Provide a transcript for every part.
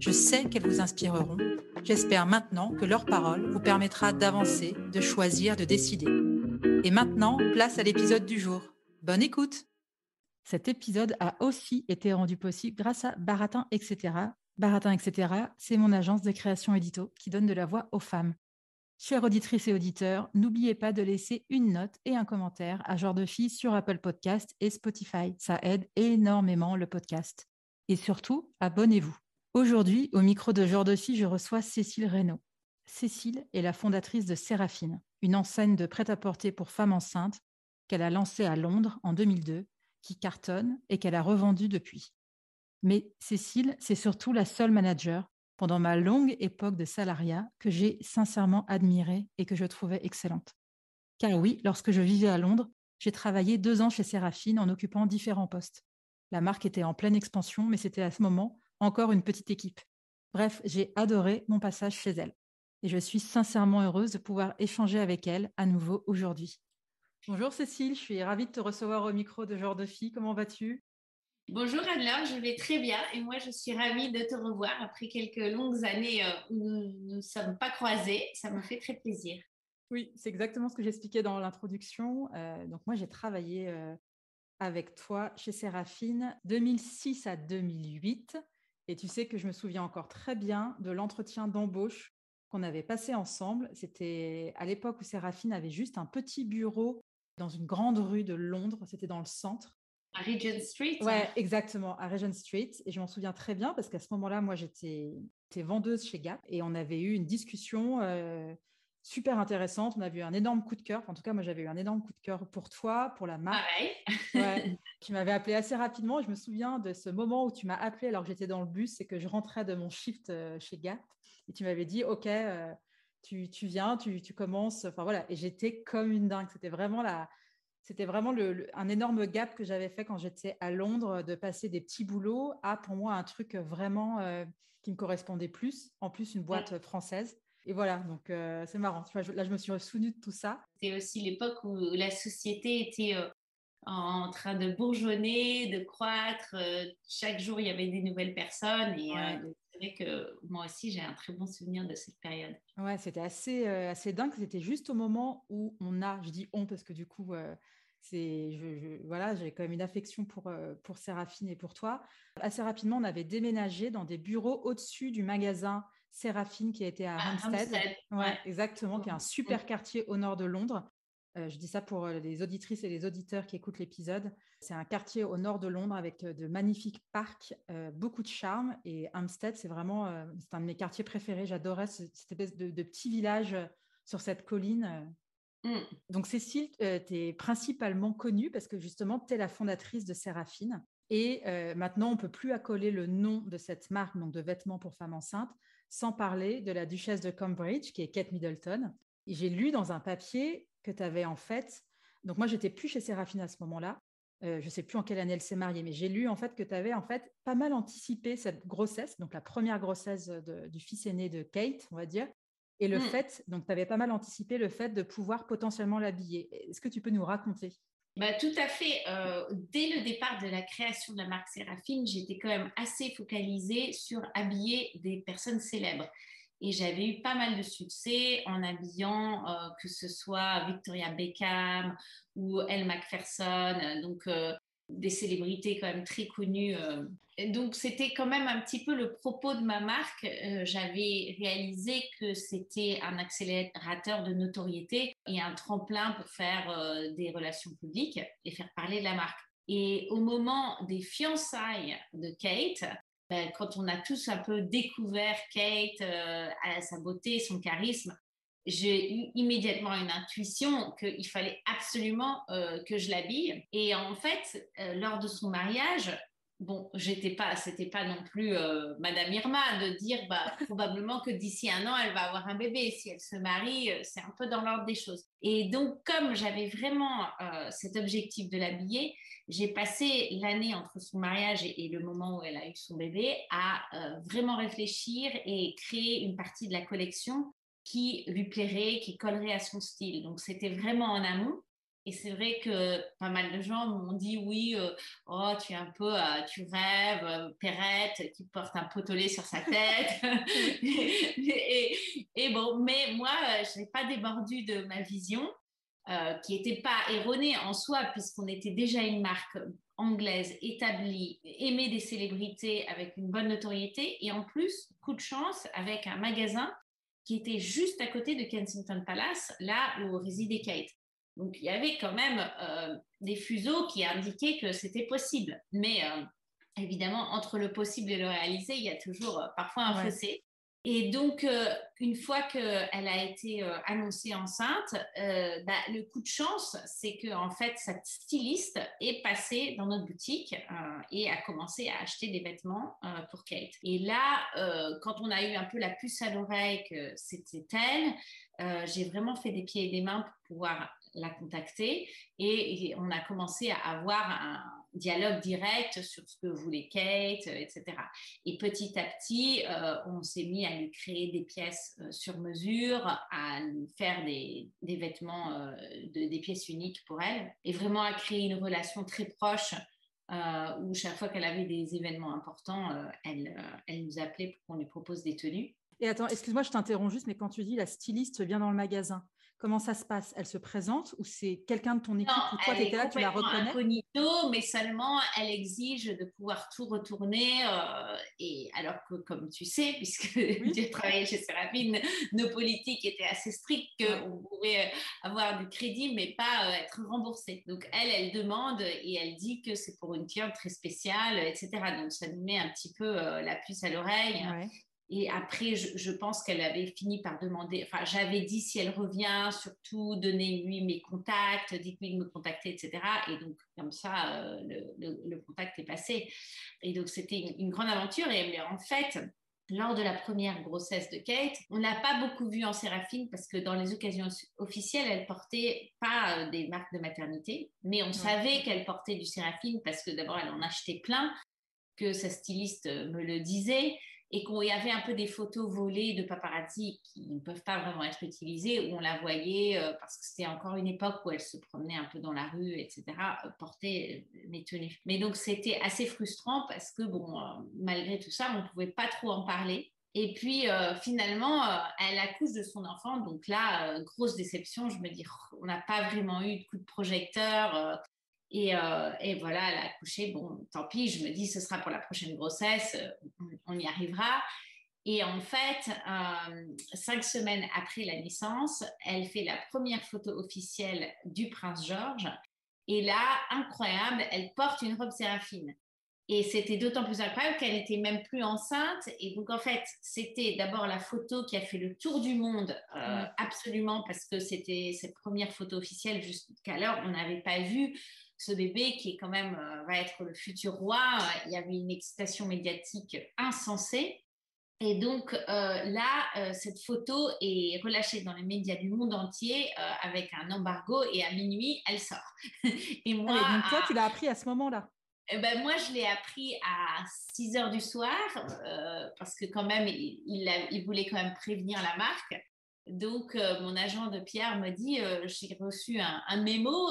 Je sais qu'elles vous inspireront. J'espère maintenant que leur parole vous permettra d'avancer, de choisir, de décider. Et maintenant, place à l'épisode du jour. Bonne écoute Cet épisode a aussi été rendu possible grâce à Baratin, etc. Baratin, etc., c'est mon agence de création édito qui donne de la voix aux femmes. Chères auditrices et auditeurs, n'oubliez pas de laisser une note et un commentaire à Genre de Fille sur Apple Podcast et Spotify. Ça aide énormément le podcast. Et surtout, abonnez-vous. Aujourd'hui, au micro de Fille, je reçois Cécile Reynaud. Cécile est la fondatrice de Séraphine, une enseigne de prêt-à-porter pour femmes enceintes qu'elle a lancée à Londres en 2002, qui cartonne et qu'elle a revendue depuis. Mais Cécile, c'est surtout la seule manager pendant ma longue époque de salariat que j'ai sincèrement admirée et que je trouvais excellente. Car oui, lorsque je vivais à Londres, j'ai travaillé deux ans chez Séraphine en occupant différents postes. La marque était en pleine expansion, mais c'était à ce moment encore une petite équipe. Bref, j'ai adoré mon passage chez elle. Et je suis sincèrement heureuse de pouvoir échanger avec elle à nouveau aujourd'hui. Bonjour Cécile, je suis ravie de te recevoir au micro de Genre de Fille. Comment vas-tu? Bonjour Anne-Laure, je vais très bien et moi je suis ravie de te revoir après quelques longues années euh, où nous ne sommes pas croisés. Ça me fait très plaisir. Oui, c'est exactement ce que j'expliquais dans l'introduction. Euh, donc moi j'ai travaillé euh, avec toi chez Séraphine 2006 à 2008 et tu sais que je me souviens encore très bien de l'entretien d'embauche qu'on avait passé ensemble. C'était à l'époque où Séraphine avait juste un petit bureau dans une grande rue de Londres, c'était dans le centre. À Regent Street Ouais, exactement, à Regent Street. Et je m'en souviens très bien parce qu'à ce moment-là, moi, j'étais vendeuse chez Gap et on avait eu une discussion euh, super intéressante. On avait eu un énorme coup de cœur. en tout cas, moi, j'avais eu un énorme coup de cœur pour toi, pour la marque. Pareil. tu m'avais appelé assez rapidement. Je me souviens de ce moment où tu m'as appelé alors que j'étais dans le bus et que je rentrais de mon shift euh, chez Gap. Et tu m'avais dit, OK, euh, tu, tu, viens, tu, tu commences. Enfin voilà. Et j'étais comme une dingue. C'était vraiment la c'était vraiment un énorme gap que j'avais fait quand j'étais à Londres, de passer des petits boulots à, pour moi, un truc vraiment euh, qui me correspondait plus, en plus une boîte française. Et voilà, donc euh, c'est marrant. Là, je me suis souvenue de tout ça. C'est aussi l'époque où la société était euh, en train de bourgeonner, de croître. chaque jour, il y avait des nouvelles personnes. Et c'est vrai que moi aussi, j'ai un très bon souvenir de cette période. Ouais, c'était assez, assez dingue. C'était juste au moment où on a, je dis on parce que du coup, c'est, je, voilà, j'ai quand même une affection pour, euh, pour Séraphine et pour toi. Assez rapidement, on avait déménagé dans des bureaux au-dessus du magasin Séraphine qui était à, à Hampstead. Ouais, exactement, qui est un super quartier au nord de Londres. Euh, je dis ça pour euh, les auditrices et les auditeurs qui écoutent l'épisode. C'est un quartier au nord de Londres avec de magnifiques parcs, beaucoup de charme. Et Hampstead, c'est vraiment c'est un de mes quartiers préférés. J'adorais cette espèce de, de petit village sur cette colline. Mmh. Donc Cécile, euh, tu es principalement connue parce que justement, tu es la fondatrice de Séraphine. Et euh, maintenant, on ne peut plus accoler le nom de cette marque donc de vêtements pour femmes enceintes sans parler de la duchesse de Cambridge, qui est Kate Middleton. Et j'ai lu dans un papier que tu avais en fait... Donc moi, j'étais plus chez Séraphine à ce moment-là. Euh, je ne sais plus en quelle année elle s'est mariée, mais j'ai lu en fait que tu avais en fait pas mal anticipé cette grossesse, donc la première grossesse du fils aîné de Kate, on va dire, et le mmh. fait, donc tu avais pas mal anticipé le fait de pouvoir potentiellement l'habiller. Est-ce que tu peux nous raconter? Bah, tout à fait. Euh, dès le départ de la création de la marque Séraphine, j'étais quand même assez focalisée sur habiller des personnes célèbres. Et j'avais eu pas mal de succès en habillant, euh, que ce soit Victoria Beckham ou Elle Macpherson. Donc, euh, des célébrités quand même très connues. Donc, c'était quand même un petit peu le propos de ma marque. J'avais réalisé que c'était un accélérateur de notoriété et un tremplin pour faire des relations publiques et faire parler de la marque. Et au moment des fiançailles de Kate, ben, quand on a tous un peu découvert Kate, euh, sa beauté, son charisme, j'ai eu immédiatement une intuition qu'il fallait absolument euh, que je l'habille. Et en fait, euh, lors de son mariage, bon, j'étais pas, c'était pas non plus euh, Madame Irma de dire, bah, probablement que d'ici un an, elle va avoir un bébé. Si elle se marie, c'est un peu dans l'ordre des choses. Et donc, comme j'avais vraiment cet objectif de l'habiller, j'ai passé l'année entre son mariage et, le moment où elle a eu son bébé à vraiment réfléchir et créer une partie de la collection qui lui plairait, qui collerait à son style. Donc, c'était vraiment en amont. Et c'est vrai que pas mal de gens m'ont dit oui, euh, oh, tu es un peu, euh, tu rêves, euh, Perrette qui porte un potolet sur sa tête. et, bon, mais moi, je n'ai pas débordu de ma vision, qui n'était pas erronée en soi, puisqu'on était déjà une marque anglaise établie, aimée des célébrités avec une bonne notoriété, et en plus, coup de chance, avec un magasin qui était juste à côté de Kensington Palace, là où résidait Kate. Donc, il y avait quand même euh, des fuseaux qui indiquaient que c'était possible. Mais euh, évidemment, entre le possible et le réalisé, il y a toujours euh, parfois un fossé. Et donc, une fois qu'elle a été annoncée enceinte, bah, le coup de chance, c'est que en fait, cette styliste est passée dans notre boutique et a commencé à acheter des vêtements pour Kate. Et là, quand on a eu un peu la puce à l'oreille que c'était elle, j'ai vraiment fait des pieds et des mains pour pouvoir la contacter et, on a commencé à avoir un dialogue direct sur ce que voulait Kate, euh, etc. Et petit à petit, euh, on s'est mis à lui créer des pièces euh, sur mesure, à lui faire des, vêtements, des pièces uniques pour elle, et vraiment à créer une relation très proche où chaque fois qu'elle avait des événements importants, elle, elle nous appelait pour qu'on lui propose des tenues. Et attends, excuse-moi, je t'interromps juste, mais quand tu dis la styliste vient dans le magasin, Comment ça se passe? Elle se présente ou c'est quelqu'un de ton équipe ou toi tu étais là, tu la reconnais? incognito, mais seulement elle exige de pouvoir tout retourner. Euh, et alors que, comme tu sais, puisque tu as travaillé chez Séraphine, nos politiques étaient assez strictes qu'on pouvait euh, avoir du crédit, mais pas euh, être remboursé. Donc elle, elle demande et elle dit que c'est pour une cliente très spéciale, etc. Donc ça nous met un petit peu la puce à l'oreille. Et après, je, pense qu'elle avait fini par demander, enfin, j'avais dit si elle revient, surtout donnez-lui mes contacts, dites-lui de me contacter, etc. Et donc, comme ça, euh, le, contact est passé. Et donc, c'était une, grande aventure. Et en fait, lors de la première grossesse de Kate, on n'a pas beaucoup vu en Séraphine parce que dans les occasions officielles, elle portait pas euh, des marques de maternité, mais on savait qu'elle portait du Séraphine parce que d'abord, elle en achetait plein, que sa styliste me le disait et qu'il y avait un peu des photos volées de paparazzi qui ne peuvent pas vraiment être utilisées, où on la voyait, euh, parce que c'était encore une époque où elle se promenait un peu dans la rue, etc., euh, porter mes tenues. Mais donc c'était assez frustrant parce que, bon, euh, malgré tout ça, on ne pouvait pas trop en parler. Et puis finalement, elle accouche de son enfant. Donc là, grosse déception. Je me dis, oh, on n'a pas vraiment eu de coup de projecteur. Euh, et, voilà, elle a accouché. Bon, tant pis, je me dis, ce sera pour la prochaine grossesse, euh, on, y arrivera. Et en fait, euh, cinq semaines après la naissance, elle fait la première photo officielle du prince George. Et là, incroyable, elle porte une robe séraphine. Et c'était d'autant plus incroyable qu'elle n'était même plus enceinte. Et donc, en fait, c'était d'abord la photo qui a fait le tour du monde, absolument, parce que c'était cette première photo officielle jusqu'à l'heure, on n'avait pas vu ce bébé qui est quand même euh, va être le futur roi. Il y avait une excitation médiatique insensée. Et donc euh, là, euh, cette photo est relâchée dans les médias du monde entier avec un embargo et à minuit, elle sort. et moi, ah, donc toi, tu l'as appris à ce moment-là? Eh ben, moi, je l'ai appris à 6 heures du soir parce que quand même, il, il, voulait quand même prévenir la marque. Donc, mon agent de Pierre me dit, j'ai reçu un, un mémo,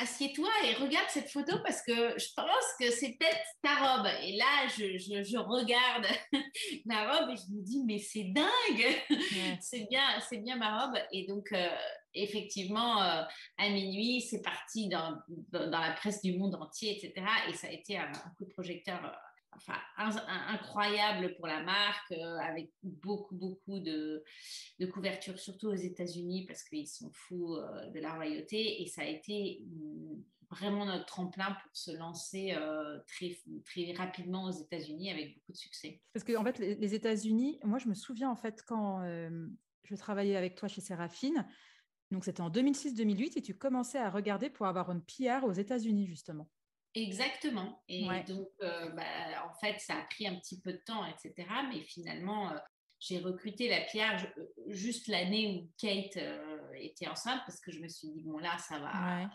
assieds-toi et regarde cette photo parce que je pense que c'est peut-être ta robe. Et là, je, je, regarde ma robe et je me dis, mais c'est dingue, c'est bien, c'est bien ma robe. Et donc, euh, effectivement, euh, à minuit, c'est parti dans, dans, la presse du monde entier, etc. Et ça a été un, coup de projecteur. Euh, enfin, incroyable pour la marque, avec beaucoup, beaucoup de, de couverture, surtout aux États-Unis, parce qu'ils sont fous de la royauté. Et ça a été mm, vraiment notre tremplin pour se lancer euh, très, très rapidement aux États-Unis avec beaucoup de succès. Parce que en fait, les, États-Unis, moi je me souviens en fait quand euh, je travaillais avec toi chez Séraphine, donc c'était en 2006-2008 et tu commençais à regarder pour avoir une PR aux États-Unis justement. Exactement. Et donc, euh, bah, en fait, ça a pris un petit peu de temps, etc. Mais finalement, j'ai recruté la PR juste l'année où Kate était enceinte parce que je me suis dit, bon, là, ça va,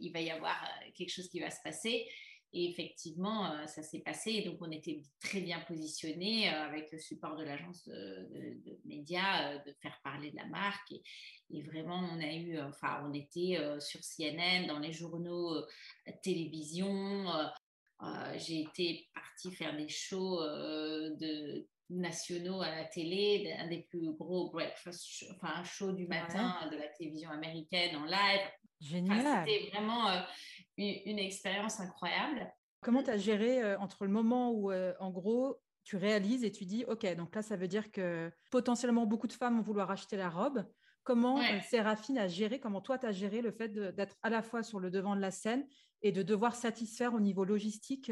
il va y avoir euh, quelque chose qui va se passer. Et effectivement, euh, ça s'est passé. donc, on était très bien positionnés euh, avec le support de l'agence de, médias, de faire parler de la marque. Et, vraiment, on a eu, enfin, on était sur CNN, dans les journaux, télévision. J'ai été partie faire des shows de nationaux à la télé, un des plus gros breakfast, enfin un show du matin de la télévision américaine en live. Génial. C'était vraiment euh, une, expérience incroyable. Comment tu as géré euh, entre le moment où, euh, en gros, tu réalises et tu dis, OK, donc là, ça veut dire que potentiellement beaucoup de femmes vont vouloir acheter la robe. Comment Séraphine a géré, comment toi, tu as géré le fait d'être à la fois sur le devant de la scène et de devoir satisfaire au niveau logistique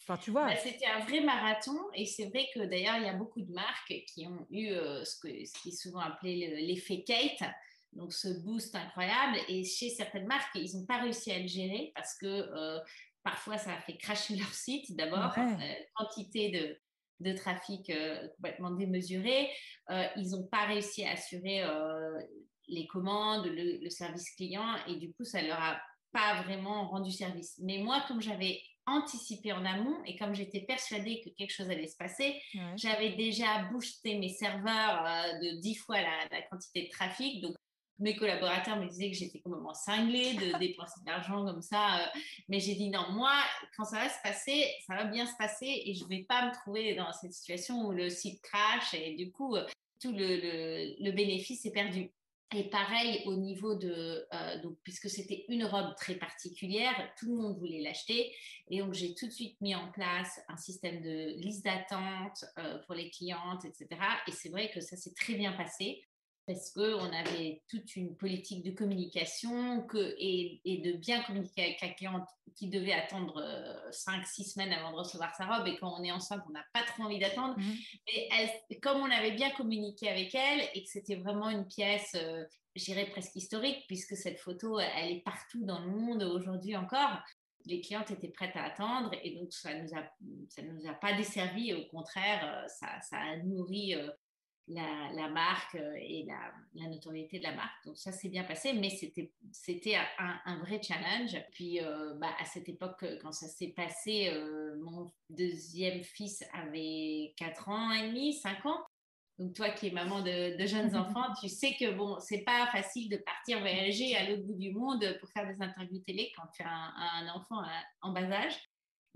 Enfin, tu vois? Bah, c'était un vrai marathon et c'est vrai que d'ailleurs, il y a beaucoup de marques qui ont eu ce, que, ce qui est souvent appelé l'effet Kate donc ce boost incroyable. Et chez certaines marques, ils n'ont pas réussi à le gérer parce que euh, parfois ça a fait cracher leur site d'abord, euh, quantité de, de trafic euh, complètement démesuré. ils n'ont pas réussi à assurer les commandes, le, le, service client et du coup ça leur a pas vraiment rendu service. Mais moi, comme j'avais anticipé en amont et comme j'étais persuadée que quelque chose allait se passer, j'avais déjà boosté mes serveurs de dix fois la, la, quantité de trafic. Donc, mes collaborateurs me disaient que j'étais complètement cinglée de dépenser de l'argent comme ça. Euh, mais j'ai dit non, moi, quand ça va se passer, ça va bien se passer et je ne vais pas me trouver dans cette situation où le site crash et du coup, euh, tout le, le, bénéfice est perdu. Et pareil au niveau de, euh, donc, puisque c'était une robe très particulière, tout le monde voulait l'acheter. Et donc, j'ai tout de suite mis en place un système de liste d'attente pour les clientes, etc. Et c'est vrai que ça s'est très bien passé parce qu'on avait toute une politique de communication que, et, de bien communiquer avec la cliente qui devait attendre 5-6 euh, semaines avant de recevoir sa robe. Et quand on est enceinte, on n'a pas trop envie d'attendre. Mhm. Mais comme on avait bien communiqué avec elle et que c'était vraiment une pièce, euh, j'irais presque historique, puisque cette photo, elle est partout dans le monde aujourd'hui encore, les clientes étaient prêtes à attendre et donc ça nous a ça nous a pas desservi au contraire euh, ça, ça a nourri la, marque euh, et la, notoriété de la marque. Donc ça s'est bien passé, mais c'était un, vrai challenge. Puis euh, bah, à cette époque, quand ça s'est passé, euh, mon deuxième fils avait 4 ans et demi, 5 ans. Donc toi qui es maman de, jeunes enfants, tu sais que bon, c'est pas facile de partir voyager à l'autre bout du monde pour faire des interviews télé quand tu as un, enfant en bas âge.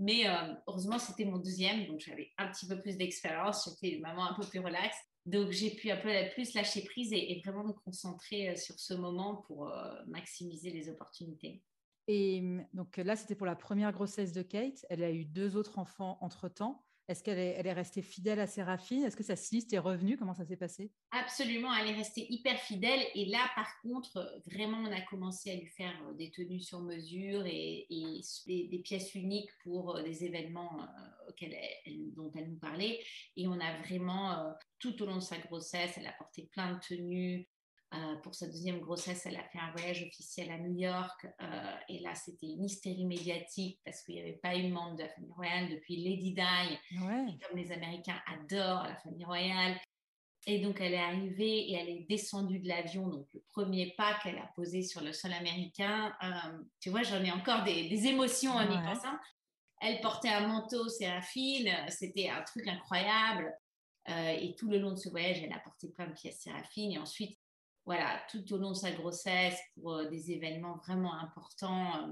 Mais heureusement, c'était mon deuxième, donc j'avais un petit peu plus d'expérience. J'étais une maman un peu plus relaxe. Donc, j'ai pu un peu plus lâcher prise et, vraiment me concentrer euh, sur ce moment pour euh, maximiser les opportunités. Et donc là, c'était pour la première grossesse de Kate. Elle a eu deux autres enfants entre-temps. Est-ce qu'elle est, elle est restée fidèle à Séraphine? Est-ce que sa styliste est revenue? Comment ça s'est passé? Absolument, elle est restée hyper fidèle. Et là, par contre, vraiment, on a commencé à lui faire euh, des tenues sur mesure et, des, pièces uniques pour euh, des événements euh, auxquels dont elle nous parlait. Et on a vraiment, tout au long de sa grossesse, elle a porté plein de tenues. Euh, pour sa deuxième grossesse, elle a fait un voyage officiel à New York. Euh, et là, c'était une hystérie médiatique parce qu'il n'y avait pas eu membre de la famille royale depuis Lady Di. comme les Américains adorent la famille royale. Et donc, elle est arrivée et elle est descendue de l'avion. Donc, le premier pas qu'elle a posé sur le sol américain, euh, tu vois, j'en ai encore des, émotions en y pensant. Elle portait un manteau séraphine, c'était un truc incroyable. et tout le long de ce voyage, elle a porté plein de pièces Séraphine. Et ensuite, voilà, tout au long de sa grossesse, pour des événements vraiment importants,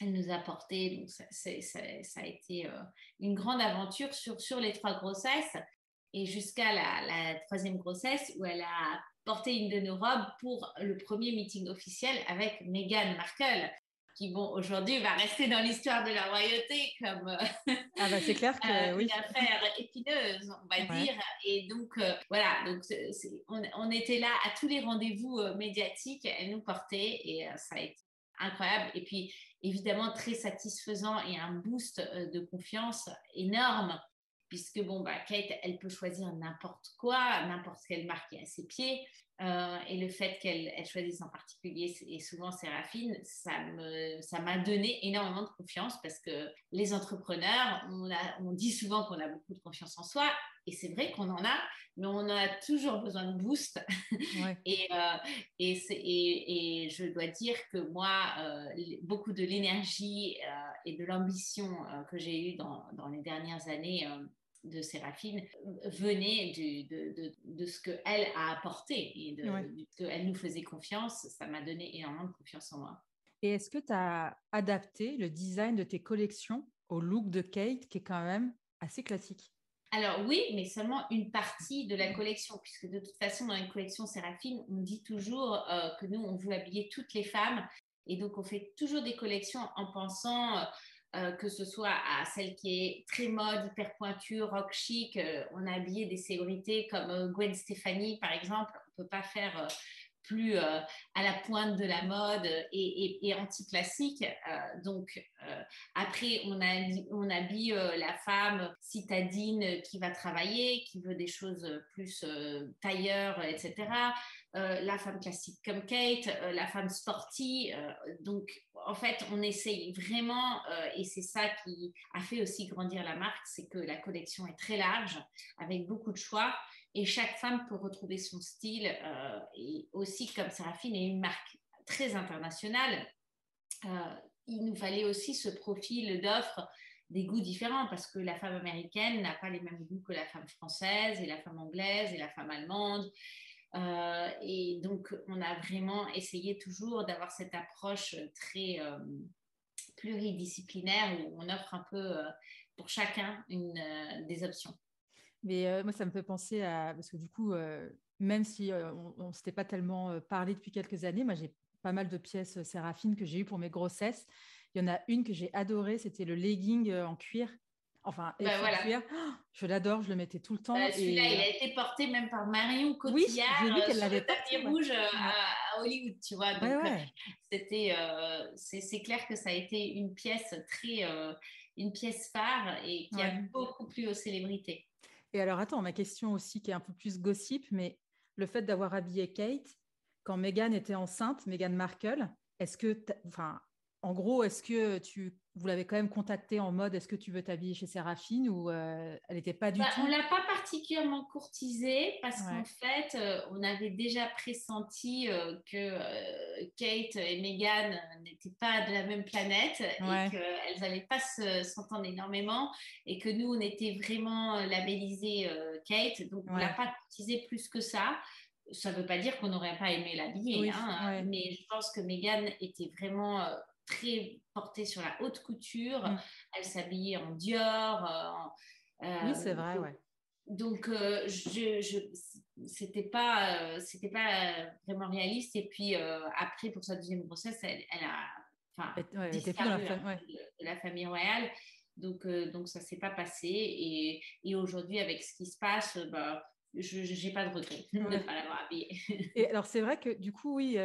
elle nous a porté. Donc, ça, a été une grande aventure sur, sur les trois grossesses et jusqu'à la, la, troisième grossesse où elle a porté une de nos robes pour le premier meeting officiel avec Meghan Markle qui bon aujourd'hui va rester dans l'histoire de la royauté comme ah bah c'est clair que euh, oui. une affaire épineuse on va dire et donc euh, voilà donc on, on, était là à tous les rendez-vous euh, médiatiques elle nous portait et ça a été incroyable et puis évidemment très satisfaisant et un boost de confiance énorme puisque bon, bah, Kate, elle peut choisir n'importe quoi, n'importe quelle marque à ses pieds. Euh, et le fait qu'elle elle choisisse en particulier et souvent Séraphine, ça me ça m'a donné énormément de confiance parce que les entrepreneurs, on, a, on dit souvent qu'on a beaucoup de confiance en soi et c'est vrai qu'on en a, mais on a toujours besoin de boost. et, euh, et, et, et, je dois dire que moi, euh, beaucoup de l'énergie et de l'ambition que j'ai eue dans, dans, les dernières années de Séraphine venait de, de, de, ce qu'elle a apporté et de, qu'elle nous faisait confiance. Ça m'a donné énormément de confiance en moi. Et est-ce que tu as adapté le design de tes collections au look de Kate, qui est quand même assez classique? Alors oui, mais seulement une partie de la collection, puisque de toute façon, dans une collection Séraphine, on dit toujours euh, que nous, on veut habiller toutes les femmes. Et donc, on fait toujours des collections en pensant... Euh, que ce soit à celle qui est très mode, hyper pointue, rock chic. Euh, on a habillé des célébrités comme euh, Gwen Stefani, par exemple. On ne peut pas faire plus à la pointe de la mode et, anti-classique. donc, après, on, a, on habille la femme citadine qui va travailler, qui veut des choses plus tailleur, etc. la femme classique comme Kate, la femme sportive. donc, en fait, on essaye vraiment, euh, et c'est ça qui a fait aussi grandir la marque, c'est que la collection est très large, avec beaucoup de choix, et chaque femme peut retrouver son style. Euh, et aussi, comme Séraphine est une marque très internationale, euh, il nous fallait aussi ce profil d'offre des goûts différents parce que la femme américaine n'a pas les mêmes goûts que la femme française et la femme anglaise et la femme allemande. Euh, et donc, on a vraiment essayé toujours d'avoir cette approche très euh, pluridisciplinaire où on offre un peu euh, pour chacun une, des options. Mais moi, ça me fait penser à... Parce que du coup, même si on ne s'était pas tellement parlé depuis quelques années, moi, j'ai pas mal de pièces séraphines que j'ai eues pour mes grossesses. Il y en a une que j'ai adorée, c'était le legging en cuir Enfin, bah, voilà. je l'adore, je le mettais tout le temps. Bah, celui-là, il a été porté même par Marion Cotillard oui, vu qu'elle l'avait porté rouge euh, à, Hollywood, tu vois. Donc, euh, c'était, euh, c'est, clair que ça a été une pièce très, une pièce phare et qui a beaucoup plu aux célébrités. Et alors, attends, ma question aussi qui est un peu plus gossip, mais le fait d'avoir habillé Kate quand Meghan était enceinte, Meghan Markle, est-ce que, enfin, en gros, est-ce que tu, vous l'avez quand même contacté en mode est-ce que tu veux t'habiller chez Séraphine ou euh, elle n'était pas du bah, tout On l'a pas particulièrement courtisée parce qu'en fait, euh, on avait déjà pressenti euh, que Kate et Meghan n'étaient pas de la même planète et qu'elles n'allaient pas s'entendre énormément et que nous, on était vraiment labellisé Kate. Donc, on l'a pas courtisée plus que ça. Ça ne veut pas dire qu'on n'aurait pas aimé l'habiller, hein, mais je pense que Meghan était vraiment très portée sur la haute couture. Mm. Elle s'habillait en Dior. Euh, oui, c'est vrai, ouais. Donc, euh, je, je c'était pas, euh, c'était pas vraiment réaliste. Et puis après, pour sa deuxième grossesse, elle, a, enfin, elle était plus dans la, la, famille royale. Donc, donc ça s'est pas passé. Et, et aujourd'hui, avec ce qui se passe, bah, je n'ai pas de regret de ne pas l'avoir habillée. et alors, c'est vrai que du coup, oui,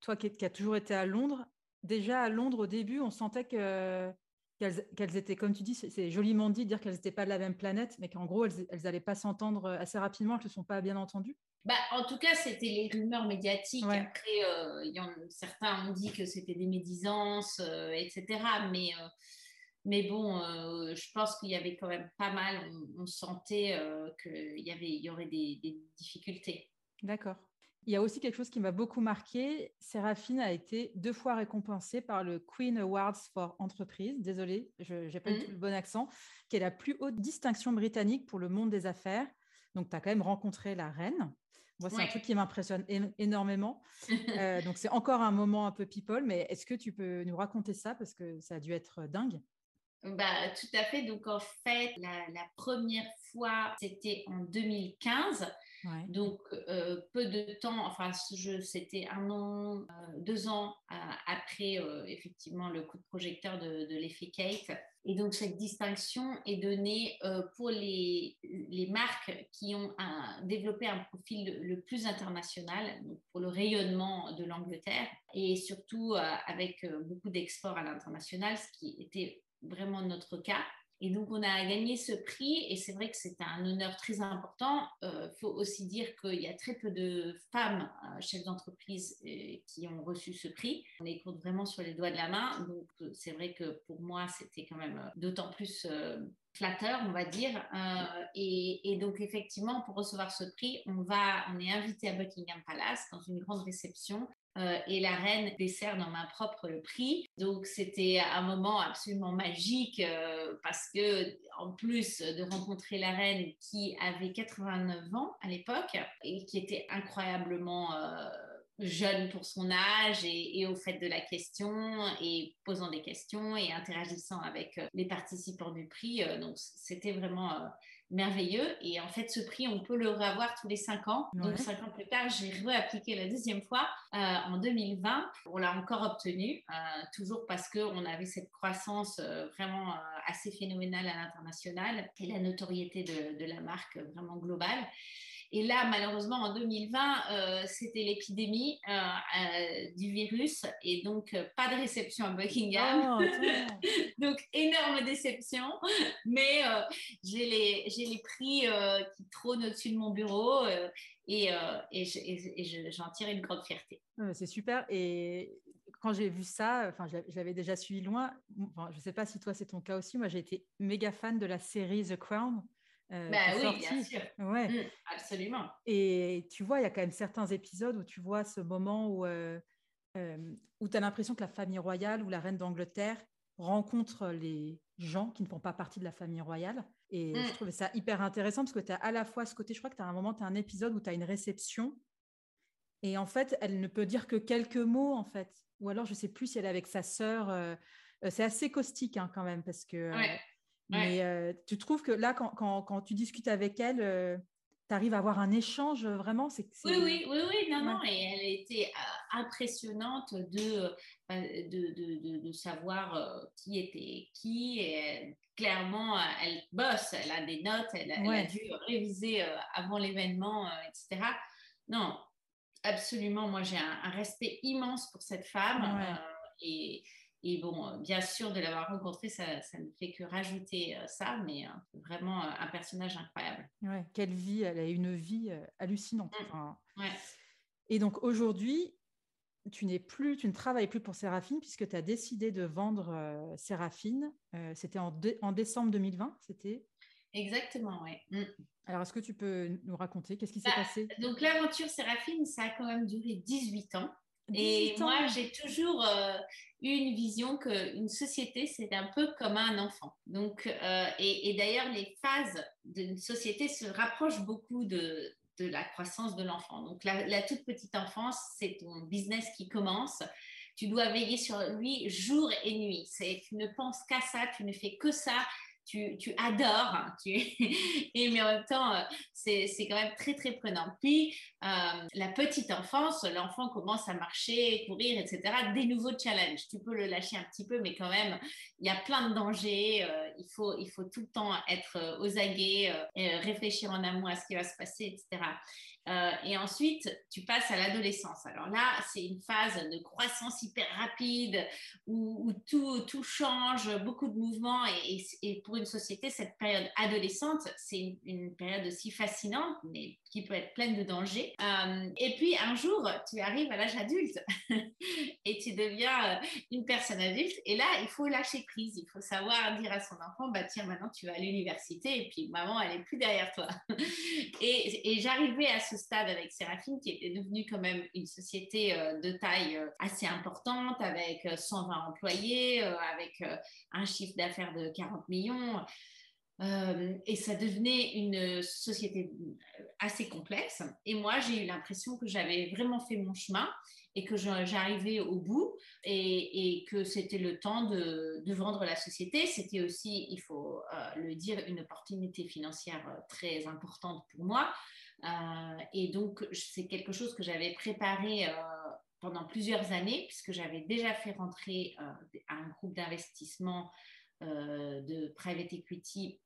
toi qui, qui as toujours été à Londres, déjà à Londres au début, on sentait que qu'elles étaient, comme tu dis, c'est joliment dit de dire qu'elles n'étaient pas de la même planète, mais qu'en gros, elles n'allaient pas s'entendre assez rapidement, elles ne se sont pas bien entendues. Bah, en tout cas, c'était les rumeurs médiatiques. Après, euh, y en, certains ont dit que c'était des médisances, euh, etc. Mais, euh, mais bon, je pense qu'il y avait quand même pas mal, on, sentait qu'il y, avait, y aurait des, des difficultés. D'accord. Il y a aussi quelque chose qui m'a beaucoup marqué. Séraphine a été deux fois récompensée par le Queen Awards for Entreprise. Désolée, je n'ai pas mmh. le bon accent, qui est la plus haute distinction britannique pour le monde des affaires. Donc, tu as quand même rencontré la reine. Moi, c'est un truc qui m'impressionne énormément. Euh, donc, c'est encore un moment un peu people, mais est-ce que tu peux nous raconter ça? Parce que ça a dû être dingue bah, tout à fait. Donc, en fait, la, la première fois, c'était en 2015. Donc, euh, peu de temps, enfin, c'était un an, euh, deux ans euh, après, effectivement, le coup de projecteur de, l'effet Kate. Et donc, cette distinction est donnée pour les, les, marques qui ont développé un profil le, plus international, donc pour le rayonnement de l'Angleterre, et surtout avec beaucoup d'exports à l'international, ce qui était vraiment notre cas. Et donc, on a gagné ce prix et c'est vrai que c'est un honneur très important. Il euh, faut aussi dire qu'il y a très peu de femmes euh, chefs d'entreprise euh, qui ont reçu ce prix. On les compte vraiment sur les doigts de la main. Donc, c'est vrai que pour moi, c'était quand même d'autant plus flatteur, on va dire. Et, et, donc, effectivement, pour recevoir ce prix, on, va, on est invité à Buckingham Palace dans une grande réception euh, et la reine décerne en main propre le prix. Donc c'était un moment absolument magique euh, parce que en plus de rencontrer la reine qui avait 89 ans à l'époque et qui était incroyablement euh, jeune pour son âge et, et, au fait de la question et posant des questions et interagissant avec les participants du prix. donc c'était vraiment merveilleux. Et en fait, ce prix, on peut le revoir tous les cinq ans. Donc, cinq ans plus tard, j'ai réappliqué la deuxième fois euh, en 2020. On l'a encore obtenu, euh, toujours parce qu'on avait cette croissance euh, vraiment assez phénoménale à l'international et la notoriété de, de la marque vraiment globale. Et là, malheureusement, en 2020, euh, c'était l'épidémie euh, euh, du virus et donc pas de réception à Buckingham. Oh, donc, énorme déception. Mais j'ai les, les, prix qui trônent au-dessus de mon bureau et, et j'en tire une grande fierté. C'est super. Et quand j'ai vu ça, enfin, je l'avais déjà suivi loin. je ne sais pas si toi, c'est ton cas aussi. Moi, j'ai été méga fan de la série The Crown. Euh, bah oui, bien sûr. Ouais. Mmh, absolument. Et tu vois, il y a quand même certains épisodes où tu vois ce moment où, euh, euh, où tu as l'impression que la famille royale ou la reine d'Angleterre rencontre les gens qui ne font pas partie de la famille royale. Et je mmh. trouvais ça hyper intéressant parce que tu as à la fois ce côté, je crois que tu as un moment, tu as un épisode où tu as une réception et en fait, elle ne peut dire que quelques mots en fait. Ou alors, je sais plus si elle est avec sa sœur. c'est assez caustique hein, quand même parce que mais euh, tu trouves que là, quand, quand, quand, tu discutes avec elle, euh, tu arrives à avoir un échange euh, vraiment c'est, Oui, oui, oui, oui, non, non. Et elle était impressionnante de, de, de, de, savoir qui était qui. Et clairement, elle bosse, elle a des notes, elle, a dû réviser avant l'événement, etc. Non, absolument. Moi, j'ai un, un, respect immense pour cette femme. et et bon, euh, bien sûr, de l'avoir rencontré, ça, ça, ne fait que rajouter euh, ça, mais euh, vraiment un personnage incroyable. Ouais, quelle vie, elle a une vie hallucinante. Mmh. Et donc aujourd'hui, tu n'es plus, tu ne travailles plus pour Séraphine puisque tu as décidé de vendre Séraphine. c'était en, en, décembre 2020, c'était? Exactement, oui. Mmh. Alors, est-ce que tu peux nous raconter qu'est-ce qui s'est bah, passé? Donc, l'aventure Séraphine, ça a quand même duré 18 ans. Et moi, j'ai toujours euh, eu une vision qu'une société, c'est un peu comme un enfant. Donc, euh, et, d'ailleurs, les phases d'une société se rapprochent beaucoup de, de la croissance de l'enfant. Donc, la, la, toute petite enfance, c'est ton business qui commence. Tu dois veiller sur lui jour et nuit. Tu ne penses qu'à ça, tu ne fais que ça tu, tu adores, hein, tu... et mais en même temps, euh, c'est quand même très, très prenant. Puis, euh, la petite enfance, l'enfant commence à marcher, courir, etc. Des nouveaux challenges. Tu peux le lâcher un petit peu, mais quand même, il y a plein de dangers. Euh, il, faut, il faut tout le temps être aux aguets, réfléchir en amont à ce qui va se passer, etc. Et ensuite, tu passes à l'adolescence. Alors là, c'est une phase de croissance hyper rapide où, tout, tout, change, beaucoup de mouvements. Et, et, pour une société, cette période adolescente, c'est une, période aussi fascinante, mais qui peut être pleine de dangers. Euh, et puis un jour, tu arrives à l'âge adulte et tu deviens euh, une personne adulte. Et là, il faut lâcher prise. Il faut savoir dire à son enfant, bah tiens, maintenant tu vas à l'université et puis maman, elle est plus derrière toi. et, et j'arrivais à ce stade avec Séraphine, qui était devenue quand même une société euh, de taille assez importante, avec 120 employés, avec un chiffre d'affaires de 40 millions. Et ça devenait une société assez complexe. Et moi, j'ai eu l'impression que j'avais vraiment fait mon chemin et que j'arrivais au bout et, que c'était le temps de, vendre la société. C'était aussi, il faut le dire, une opportunité financière très importante pour moi. et donc, c'est quelque chose que j'avais préparé pendant plusieurs années, puisque j'avais déjà fait rentrer un groupe d'investissement de private equity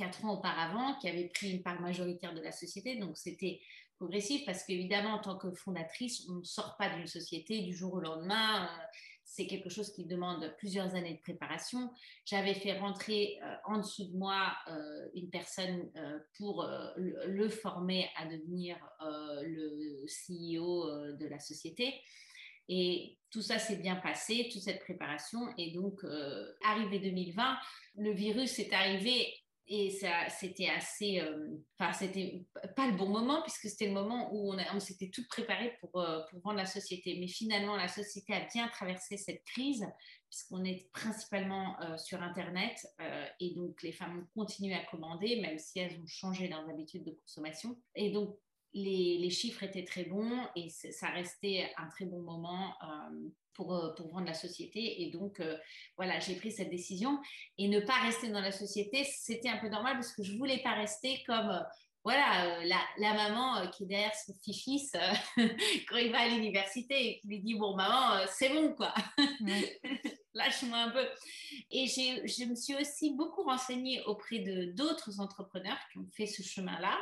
quatre ans auparavant, qui avait pris une part majoritaire de la société. Donc, c'était progressif parce qu'évidemment, en tant que fondatrice, on ne sort pas d'une société du jour au lendemain. Euh, c'est quelque chose qui demande plusieurs années de préparation. J'avais fait rentrer euh, en dessous de moi euh, une personne pour le, former à devenir le CEO de la société. Et tout ça s'est bien passé, toute cette préparation. Et donc, arrivé 2020, le virus est arrivé et ça, c'était assez, euh, enfin, c'était pas le bon moment puisque c'était le moment où on, s'était tout préparé pour, euh, pour vendre la société. Mais finalement, la société a bien traversé cette crise puisqu'on est principalement euh, sur Internet et donc les femmes continuent à commander même si elles ont changé leurs habitudes de consommation. Et donc les, les chiffres étaient très bons et ça restait un très bon moment pour, euh, pour vendre la société. Et donc, euh, voilà, j'ai pris cette décision. Et ne pas rester dans la société, c'était un peu normal parce que je ne voulais pas rester comme, euh, voilà, la, la, maman qui est derrière son petit-fils quand il va à l'université et qui lui dit, bon, maman, c'est bon, quoi. Lâche-moi un peu. Et je me suis aussi beaucoup renseignée auprès de d'autres entrepreneurs qui ont fait ce chemin-là.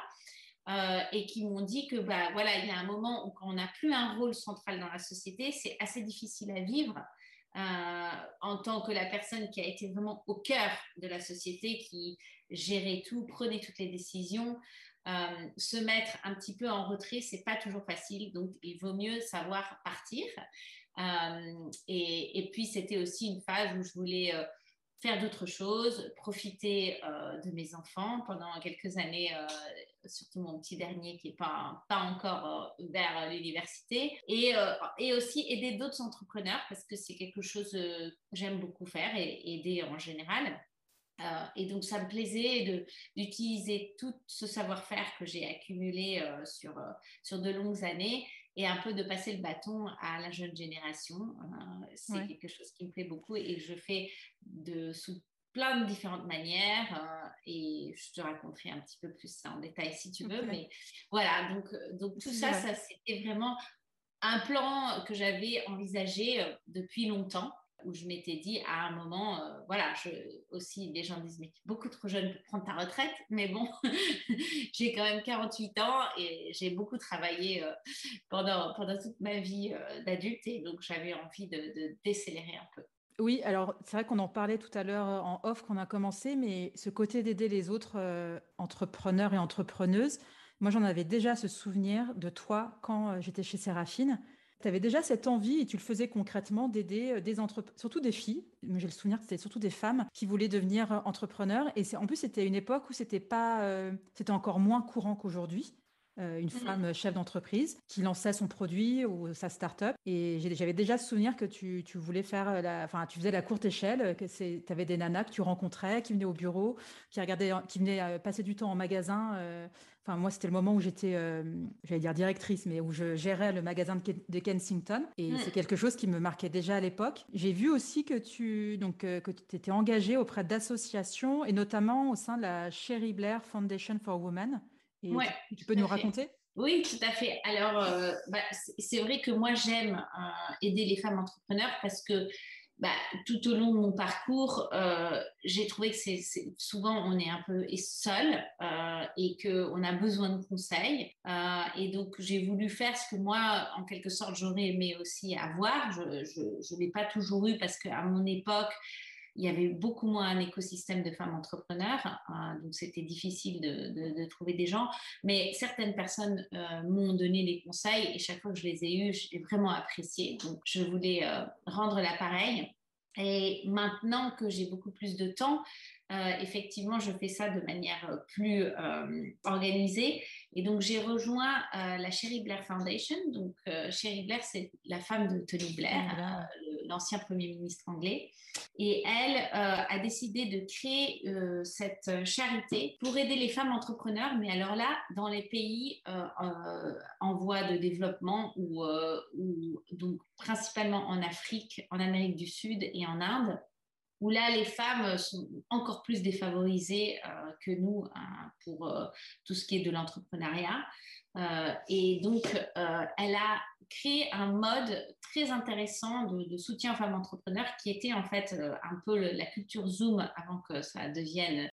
Euh, et qui m'ont dit que bah, voilà, il y a un moment où quand on n'a plus un rôle central dans la société, c'est assez difficile à vivre euh, en tant que la personne qui a été vraiment au cœur de la société, qui gérait tout, prenait toutes les décisions. Euh, se mettre un petit peu en retrait, c'est pas toujours facile, donc il vaut mieux savoir partir. Et, et, puis c'était aussi une phase où je voulais faire d'autres choses, profiter de mes enfants pendant quelques années surtout mon petit dernier qui n'est pas, pas encore euh, vers l'université, et, euh, et aussi aider d'autres entrepreneurs parce que c'est quelque chose que euh, j'aime beaucoup faire et aider en général. et donc, ça me plaisait d'utiliser tout ce savoir-faire que j'ai accumulé sur, sur de longues années et un peu de passer le bâton à la jeune génération. c'est quelque chose qui me plaît beaucoup et je fais de, sous plein de différentes manières euh, et je te raconterai un petit peu plus ça en détail si tu veux. Mais voilà, donc, euh, donc tout ça, ça c'était vraiment un plan que j'avais envisagé euh, depuis longtemps où je m'étais dit à un moment, voilà, je, aussi les gens disent mais tu es beaucoup trop jeune pour prendre ta retraite, mais bon, j'ai quand même 48 ans et j'ai beaucoup travaillé pendant, pendant toute ma vie d'adulte et donc j'avais envie de, de décélérer un peu. Oui, alors c'est vrai qu'on en parlait tout à l'heure euh, en off qu'on a commencé, mais ce côté d'aider les autres euh, entrepreneurs et entrepreneuses, moi j'en avais déjà ce souvenir de toi quand euh, j'étais chez Séraphine. Tu avais déjà cette envie et tu le faisais concrètement d'aider des entrepreneurs, surtout des filles, mais j'ai le souvenir que c'était surtout des femmes qui voulaient devenir entrepreneurs. Et en plus, c'était une époque où c'était pas, c'était encore moins courant qu'aujourd'hui. Euh, une mmh femme chef d'entreprise qui lançait son produit ou sa start-up. Et j'avais déjà ce souvenir que tu, voulais faire, euh, la, enfin, tu faisais la courte échelle, que tu avais des nanas que tu rencontrais, qui venaient au bureau, qui, regardaient, qui venaient euh, passer du temps en magasin. Enfin, moi, c'était le moment où j'étais, j'allais dire directrice, mais où je gérais le magasin de, Kensington. Et mmh. c'est quelque chose qui me marquait déjà à l'époque. J'ai vu aussi que tu donc, que tu étais engagée auprès d'associations, et notamment au sein de la Sherry Blair Foundation for Women ouais, tu, peux nous raconter? Oui, tout à fait. Alors, euh, bah, c'est vrai que moi, j'aime euh, aider les femmes entrepreneurs parce que bah, tout au long de mon parcours, euh, j'ai trouvé que c'est souvent on est un peu seul et qu'on a besoin de conseils. et donc j'ai voulu faire ce que moi, en quelque sorte, j'aurais aimé aussi avoir. Je ne l'ai pas toujours eu parce qu'à mon époque, il y avait beaucoup moins un écosystème de femmes entrepreneurs, hein, donc c'était difficile de, trouver des gens. Mais certaines personnes euh, m'ont donné des conseils et chaque fois que je les ai eus, j'ai vraiment apprécié. Donc je voulais euh, rendre l'appareil. Et maintenant que j'ai beaucoup plus de temps, euh, effectivement, je fais ça de manière plus organisée. Et donc, j'ai rejoint la Sherry Blair Foundation. Donc, Sherry Blair, c'est la femme de Tony Blair, l'ancien Premier ministre anglais. Et elle a décidé de créer cette charité pour aider les femmes entrepreneurs, mais alors là, dans les pays en voie de développement ou, donc principalement en Afrique, en Amérique du Sud et en Inde où là, les femmes sont encore plus défavorisées euh, que nous hein, pour euh, tout ce qui est de l'entrepreneuriat. Euh, et donc, elle a créé un mode très intéressant de, soutien aux femmes entrepreneurs qui était en fait un peu la culture Zoom avant que ça devienne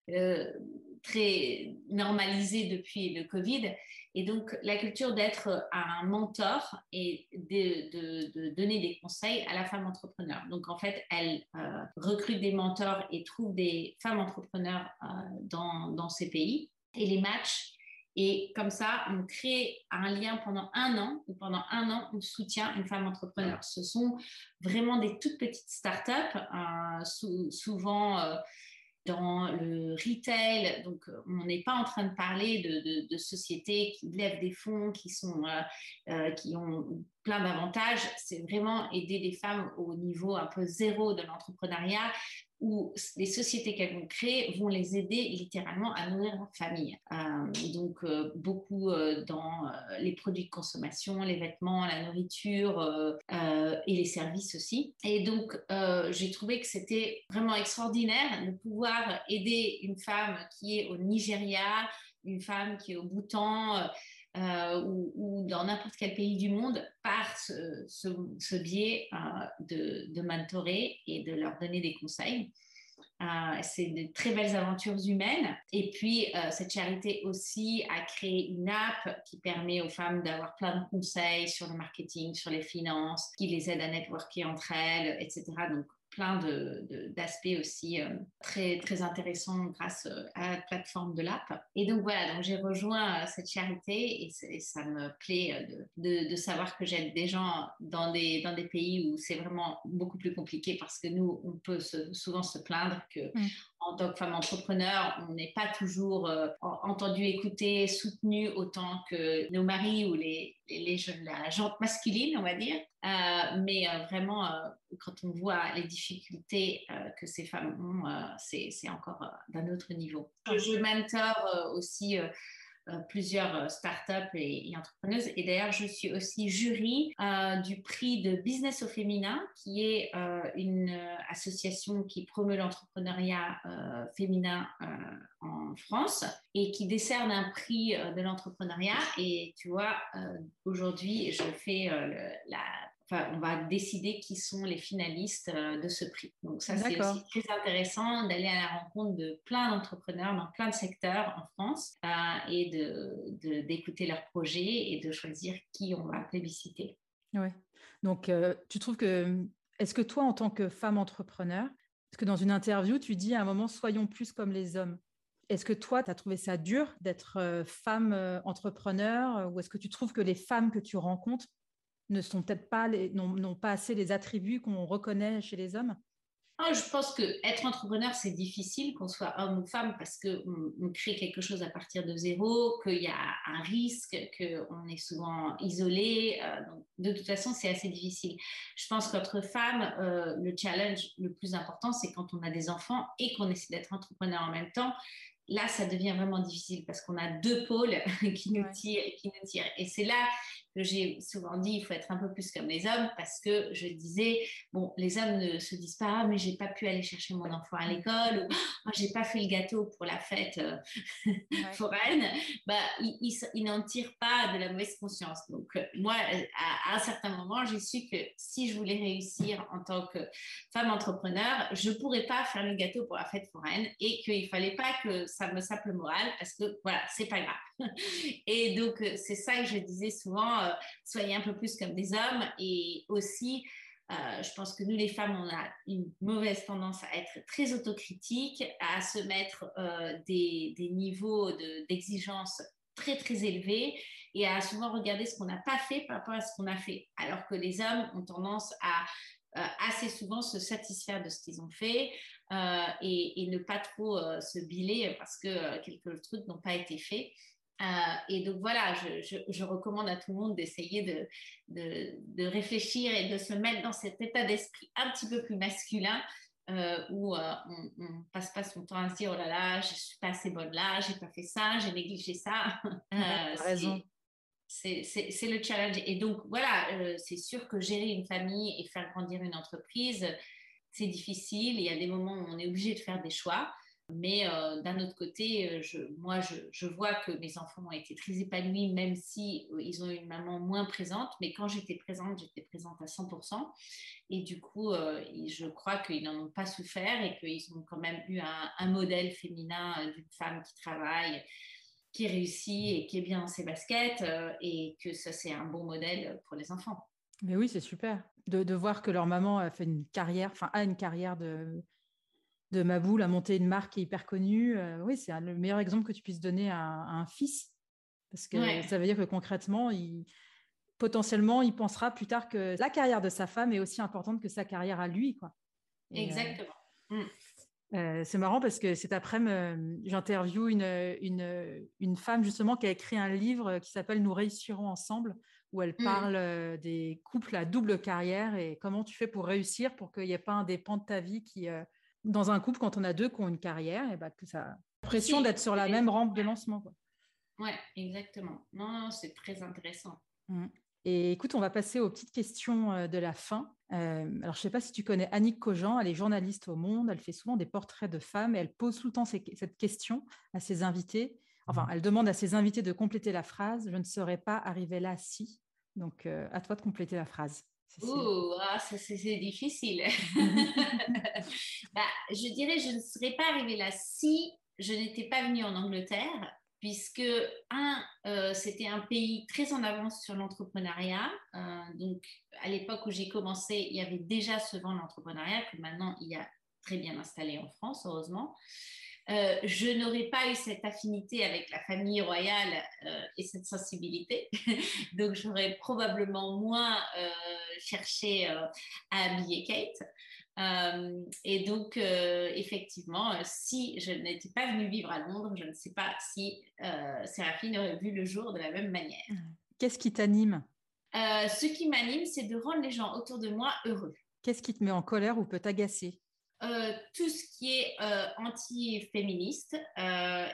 très normalisé depuis le Covid. Et donc, la culture d'être un mentor et de, donner des conseils à la femme entrepreneur. Donc, en fait, elle euh, recrute des mentors et trouve des femmes entrepreneurs euh, dans, dans ces pays et les match. Et comme ça, on crée un lien pendant un an, ou pendant un an, on soutient une femme entrepreneur. Ce sont vraiment des toutes petites startups, euh, souvent dans le retail. Donc, euh, on n'est pas en train de parler de, sociétés qui lèvent des fonds, qui, sont, euh, euh, qui ont plein d'avantages. C'est vraiment aider des femmes au niveau un peu zéro de l'entrepreneuriat où les sociétés qu'elles vont créer vont les aider littéralement à nourrir leur famille. Euh, donc, euh, beaucoup euh, dans les produits de consommation, les vêtements, la nourriture et les services aussi. Et donc, j'ai trouvé que c'était vraiment extraordinaire de pouvoir aider une femme qui est au Nigeria, une femme qui est au Bhoutan, euh, ou, dans n'importe quel pays du monde par ce, biais euh, de, mentorer et de leur donner des conseils. Euh, c'est de très belles aventures humaines. Et puis, cette charité aussi a créé une app qui permet aux femmes d'avoir plein de conseils sur le marketing, sur les finances, qui les aide à networker entre elles, etc. Donc, plein d'aspects de, aussi euh, très, très intéressants grâce euh, à la plateforme de l'app. Et donc voilà, donc j'ai rejoint euh, cette charité et, ça me plaît de, de savoir que j'aide des gens dans des, dans des pays où c'est vraiment beaucoup plus compliqué parce que nous, on peut souvent se plaindre que mmh en tant que femme entrepreneur, on n'est pas toujours euh, entendu, écouté, soutenu autant que nos maris ou les, les, la jante masculine, on va dire. Euh, mais euh, vraiment, quand on voit les difficultés que ces femmes ont, c'est encore d'un autre niveau. Je, je mentor aussi plusieurs euh, startups et, et entrepreneuses. Et d'ailleurs, je suis aussi jury euh, du prix de Business au féminin, qui est une association qui promeut l'entrepreneuriat féminin en France et qui décerne un prix de l'entrepreneuriat. Et tu vois, aujourd'hui, je fais la on va décider qui sont les finalistes euh, de ce prix. Donc ça, c'est aussi très intéressant d'aller à la rencontre de plein d'entrepreneurs dans plein de secteurs en France euh, et d'écouter de, leurs projets et de choisir qui on va plébisciter. Oui. Donc, euh, tu trouves que, est-ce que toi, en tant que femme entrepreneur, parce que dans une interview, tu dis à un moment, soyons plus comme les hommes. Est-ce que toi, tu as trouvé ça dur d'être femme entrepreneur ou est-ce que tu trouves que les femmes que tu rencontres ne sont peut-être pas, n'ont pas assez les attributs qu'on reconnaît chez les hommes? Ah, je pense que être entrepreneur, c'est difficile, qu'on soit homme ou femme, parce qu'on on crée quelque chose à partir de zéro, qu'il y a un risque, qu'on est souvent isolé. Euh, donc, de toute façon, c'est assez difficile. Je pense qu'entre femmes, euh, le challenge le plus important, c'est quand on a des enfants et qu'on essaie d'être entrepreneur en même temps. Là, ça devient vraiment difficile parce qu'on a deux pôles qui nous tirent et qui nous tirent. Et c'est là j'ai souvent dit, il faut être un peu plus comme les hommes parce que je disais, bon, les hommes ne se disent pas, ah, mais j'ai pas pu aller chercher mon enfant à l'école ou oh, j'ai pas fait le gâteau pour la fête euh, foraine. Bah, ils, n'en tirent pas de la mauvaise conscience. Donc, euh, moi, à, un certain moment, j'ai su que si je voulais réussir en tant que femme entrepreneur, je pourrais pas faire le gâteau pour la fête foraine et qu'il fallait pas que ça me sape le moral parce que voilà, c'est pas grave. Et donc, euh, c'est ça que je disais souvent euh, soyez un peu plus comme des hommes. Et aussi, euh, je pense que nous, les femmes, on a une mauvaise tendance à être très autocritique, à se mettre euh, des, niveaux d'exigence très, très élevés et à souvent regarder ce qu'on n'a pas fait par rapport à ce qu'on a fait. Alors que les hommes ont tendance à assez souvent se satisfaire de ce qu'ils ont fait et, et, ne pas trop se biler parce que quelques trucs n'ont pas été faits. Et donc voilà, je, recommande à tout le monde d'essayer de, de, réfléchir et de se mettre dans cet état d'esprit un petit peu plus masculin où on ne passe pas son temps à se dire oh là là, je ne suis pas assez bonne là, j'ai pas fait ça, j'ai négligé ça. raison c'est le challenge. Et donc, voilà, euh, c'est sûr que gérer une famille et faire grandir une entreprise, c'est difficile. Il y a des moments où on est obligé de faire des choix. Mais euh, d'un autre côté, euh, moi, je, vois que mes enfants ont été très épanouis, même si ils ont une maman moins présente. Mais quand j'étais présente, j'étais présente à 100%. Et du coup, je crois qu'ils n'en ont pas souffert et qu'ils ont quand même eu un, modèle féminin d'une femme qui travaille, qui réussit et qui est bien dans ses baskets euh, et que ça, c'est un bon modèle pour les enfants. Mais oui, c'est super de, de, voir que leur maman a fait une carrière, enfin a une carrière de, de Maboul, a monté une marque hyper connue. Euh, oui, c'est le meilleur exemple que tu puisses donner à, un fils. Parce que ça veut dire que concrètement, il, potentiellement, il pensera plus tard que la carrière de sa femme est aussi importante que sa carrière à lui. Quoi. Euh, Exactement. Mm. Euh, c'est marrant parce que cet après-midi, euh, j'interviewe une, une, femme justement qui a écrit un livre qui s'appelle Nous réussirons ensemble, où elle mmh. parle euh, des couples à double carrière et comment tu fais pour réussir pour qu'il n'y ait pas un des pans de ta vie qui, dans un couple, quand on a deux qui ont une carrière, et bah, que ça a l'impression d'être sur la même rampe de lancement. Oui, exactement. Non, c'est très intéressant. Mmh. Et écoute, on va passer aux petites questions de la fin. Euh, alors, je ne sais pas si tu connais Annick Cogent, elle est journaliste au Monde, elle fait souvent des portraits de femmes et elle pose tout le temps cette question à ses invités. Enfin, mmh. elle demande à ses invités de compléter la phrase Je ne serais pas arrivée là si. Donc, euh, à toi de compléter la phrase. Ouh, ah, ça c'est difficile. bah, je dirais Je ne serais pas arrivée là si je n'étais pas venue en Angleterre puisque, un, euh, c'était un pays très en avance sur l'entrepreneuriat. Euh, donc, à l'époque où j'ai commencé, il y avait déjà ce vent d'entrepreneuriat que maintenant, il y a très bien installé en France, heureusement. Euh, je n'aurais pas eu cette affinité avec la famille royale et cette sensibilité. Donc, j'aurais probablement moins cherché à habiller Kate. Euh, et donc, euh, effectivement, euh, si je n'étais pas venue vivre à Londres, je ne sais pas si Séraphine aurait vu le jour de la même manière. Qu'est-ce qui t'anime? Ce qui m'anime, c'est de rendre les gens autour de moi heureux. Qu'est-ce qui te met en colère ou peut t'agacer? Tout ce qui est anti-féministe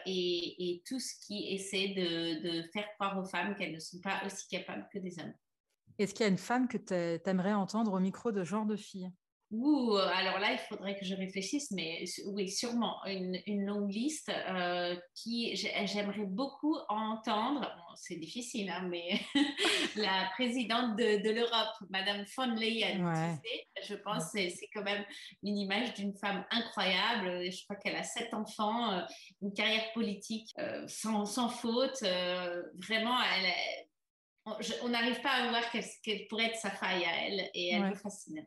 et, et, tout ce qui essaie de, de faire croire aux femmes qu'elles ne sont pas aussi capables que des hommes. Est-ce qu'il y a une femme que tu aimerais entendre au micro de genre de fille? Ouh, alors là, il faudrait que je réfléchisse, mais oui, sûrement une, longue liste euh, qui j'aimerais beaucoup entendre. c'est difficile, hein, mais la présidente de, l'Europe, Madame von Leyen, je pense que c'est quand même une image d'une femme incroyable. Je crois qu'elle a sept enfants, euh, une carrière politique euh, sans, faute. vraiment, on n'arrive pas à voir quelle, pourrait être sa faille à elle, et elle me fascine.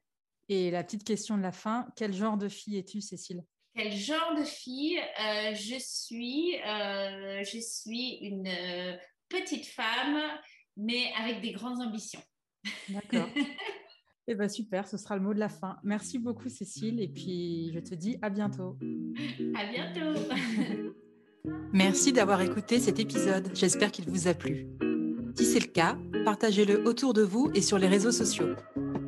Et la petite question de la fin, quel genre de fille es-tu, Cécile? Quel genre de fille? Euh, je suis euh, Je suis une euh, petite femme, mais avec des grandes ambitions. D'accord. Eh bien, super, ce sera le mot de la fin. Merci beaucoup, Cécile, et puis je te dis à bientôt. À bientôt. Merci d'avoir écouté cet épisode. J'espère qu'il vous a plu. Si c'est le cas, partagez-le autour de vous et sur les réseaux sociaux.